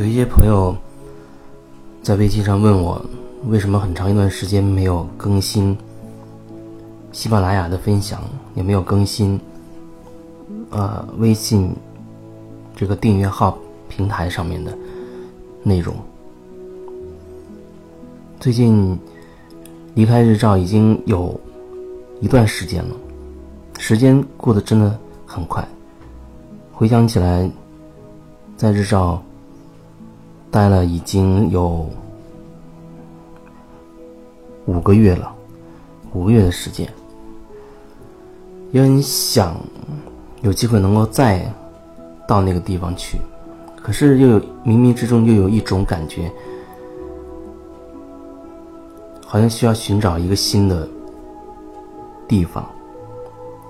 有一些朋友在微信上问我，为什么很长一段时间没有更新喜马拉雅的分享，也没有更新呃微信这个订阅号平台上面的内容。最近离开日照已经有一段时间了，时间过得真的很快。回想起来，在日照待了已经有五个月了，五个月的时间，也很想有机会能够再到那个地方去，可是又有冥冥之中又有一种感觉，好像需要寻找一个新的地方，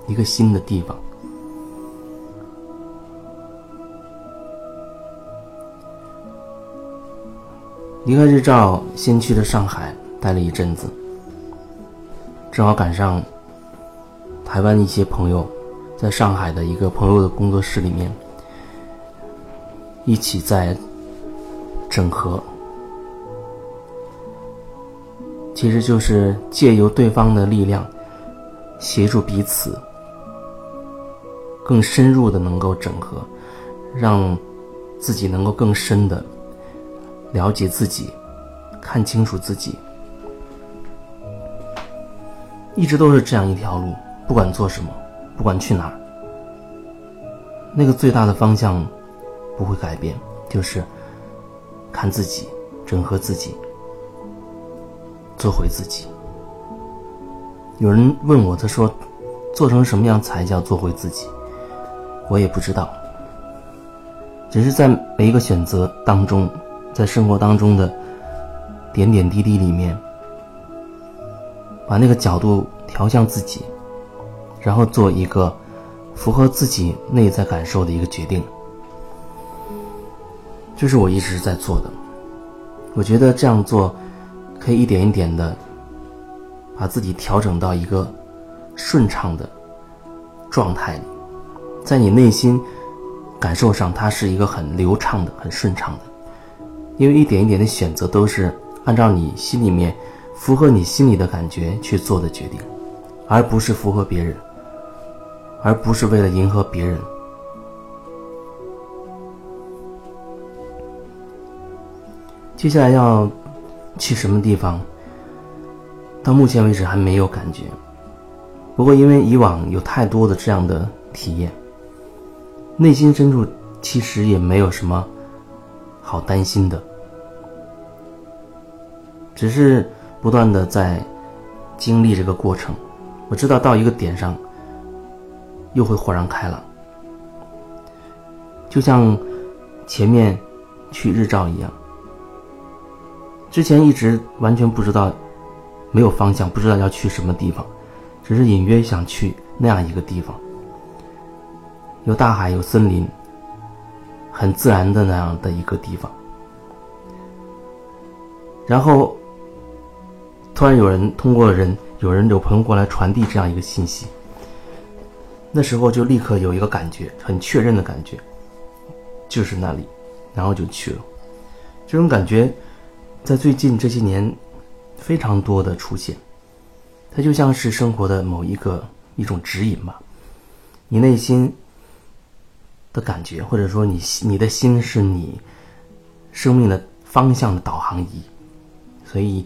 一个新的地方。离开日照，先去了上海，待了一阵子。正好赶上台湾一些朋友在上海的一个朋友的工作室里面，一起在整合，其实就是借由对方的力量，协助彼此更深入的能够整合，让自己能够更深的。了解自己，看清楚自己，一直都是这样一条路。不管做什么，不管去哪儿，那个最大的方向不会改变，就是看自己，整合自己，做回自己。有人问我，他说：“做成什么样才叫做回自己？”我也不知道，只是在每一个选择当中。在生活当中的点点滴滴里面，把那个角度调向自己，然后做一个符合自己内在感受的一个决定，这是我一直在做的。我觉得这样做可以一点一点的把自己调整到一个顺畅的状态里，在你内心感受上，它是一个很流畅的、很顺畅的。因为一点一点的选择都是按照你心里面符合你心里的感觉去做的决定，而不是符合别人，而不是为了迎合别人。接下来要去什么地方？到目前为止还没有感觉。不过因为以往有太多的这样的体验，内心深处其实也没有什么好担心的。只是不断的在经历这个过程，我知道到一个点上又会豁然开朗，就像前面去日照一样。之前一直完全不知道，没有方向，不知道要去什么地方，只是隐约想去那样一个地方，有大海，有森林，很自然的那样的一个地方，然后。突然有人通过人，有人有朋友过来传递这样一个信息，那时候就立刻有一个感觉，很确认的感觉，就是那里，然后就去了。这种感觉，在最近这些年非常多的出现，它就像是生活的某一个一种指引吧。你内心的感觉，或者说你你的心是你生命的方向的导航仪，所以。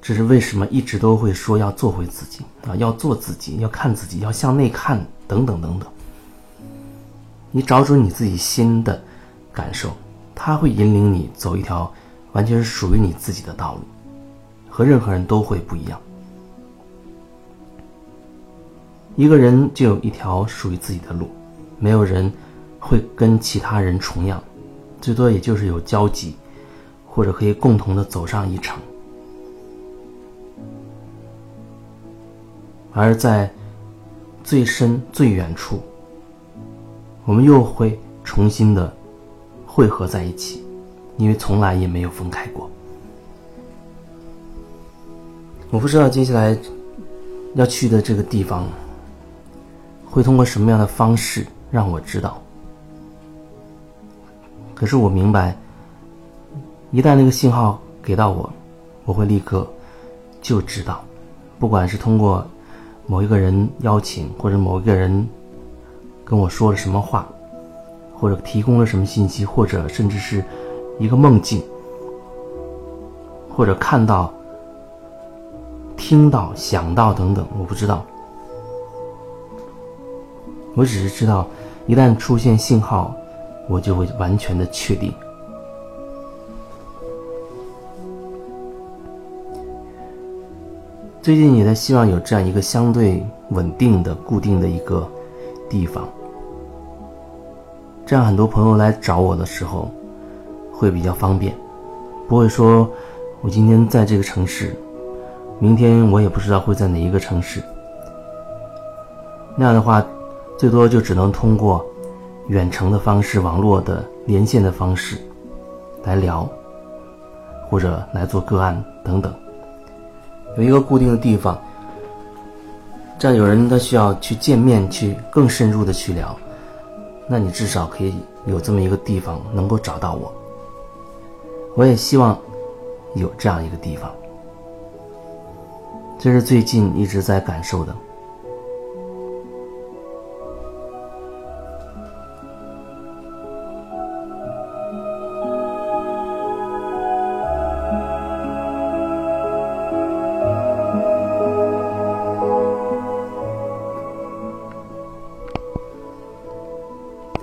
这是为什么一直都会说要做回自己啊，要做自己，要看自己，要向内看，等等等等。你找准你自己心的感受，它会引领你走一条完全是属于你自己的道路，和任何人都会不一样。一个人就有一条属于自己的路，没有人会跟其他人重样，最多也就是有交集，或者可以共同的走上一程。而在最深最远处，我们又会重新的汇合在一起，因为从来也没有分开过。我不知道接下来要去的这个地方会通过什么样的方式让我知道，可是我明白，一旦那个信号给到我，我会立刻就知道，不管是通过某一个人邀请，或者某一个人跟我说了什么话，或者提供了什么信息，或者甚至是一个梦境，或者看到、听到、想到等等，我不知道。我只是知道，一旦出现信号，我就会完全的确定。最近也在希望有这样一个相对稳定的、固定的一个地方，这样很多朋友来找我的时候会比较方便，不会说我今天在这个城市，明天我也不知道会在哪一个城市。那样的话。最多就只能通过远程的方式、网络的连线的方式来聊，或者来做个案等等。有一个固定的地方，这样有人他需要去见面，去更深入的去聊，那你至少可以有这么一个地方能够找到我。我也希望有这样一个地方，这是最近一直在感受的。